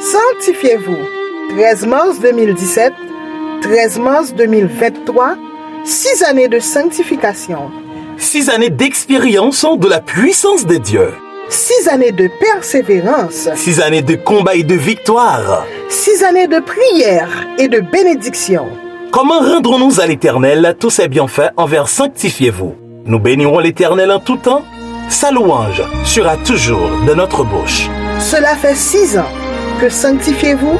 Sanctifiez-vous. 13 mars 2017, 13 mars 2023, 6 années de sanctification. Six années d'expérience de la puissance de Dieu. 6 années de persévérance. Six années de combat et de victoire. 6 années de prière et de bénédiction. Comment rendrons-nous à l'Éternel tous ses bienfaits envers sanctifiez-vous? Nous bénirons l'Éternel en tout temps. Sa louange sera toujours de notre bouche. Cela fait 6 ans que Sanctifiez-vous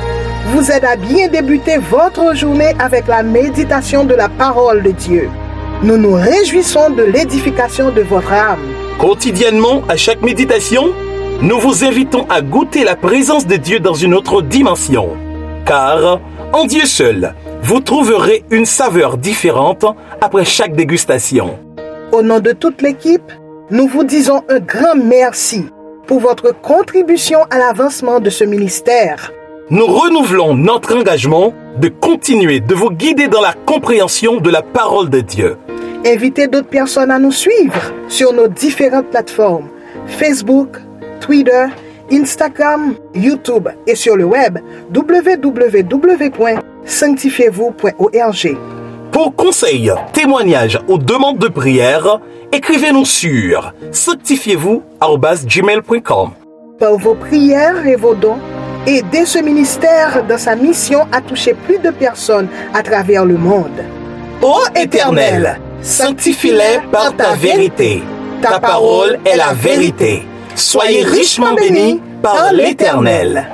vous aide à bien débuter votre journée avec la méditation de la parole de Dieu. Nous nous réjouissons de l'édification de votre âme. Quotidiennement, à chaque méditation, nous vous invitons à goûter la présence de Dieu dans une autre dimension. Car, en Dieu seul, vous trouverez une saveur différente après chaque dégustation. Au nom de toute l'équipe, nous vous disons un grand merci pour votre contribution à l'avancement de ce ministère. Nous renouvelons notre engagement de continuer de vous guider dans la compréhension de la parole de Dieu. Invitez d'autres personnes à nous suivre sur nos différentes plateformes Facebook, Twitter, Instagram, YouTube et sur le web www.sanctifiez-vous.org. Conseils, témoignages ou demandes de prière, écrivez-nous sur sanctifiez-vous@gmail.com. Par vos prières et vos dons, aidez ce ministère dans sa mission à toucher plus de personnes à travers le monde. Ô Éternel, sanctifie-les par ta vérité. Ta parole est la vérité. Soyez richement bénis par l'Éternel.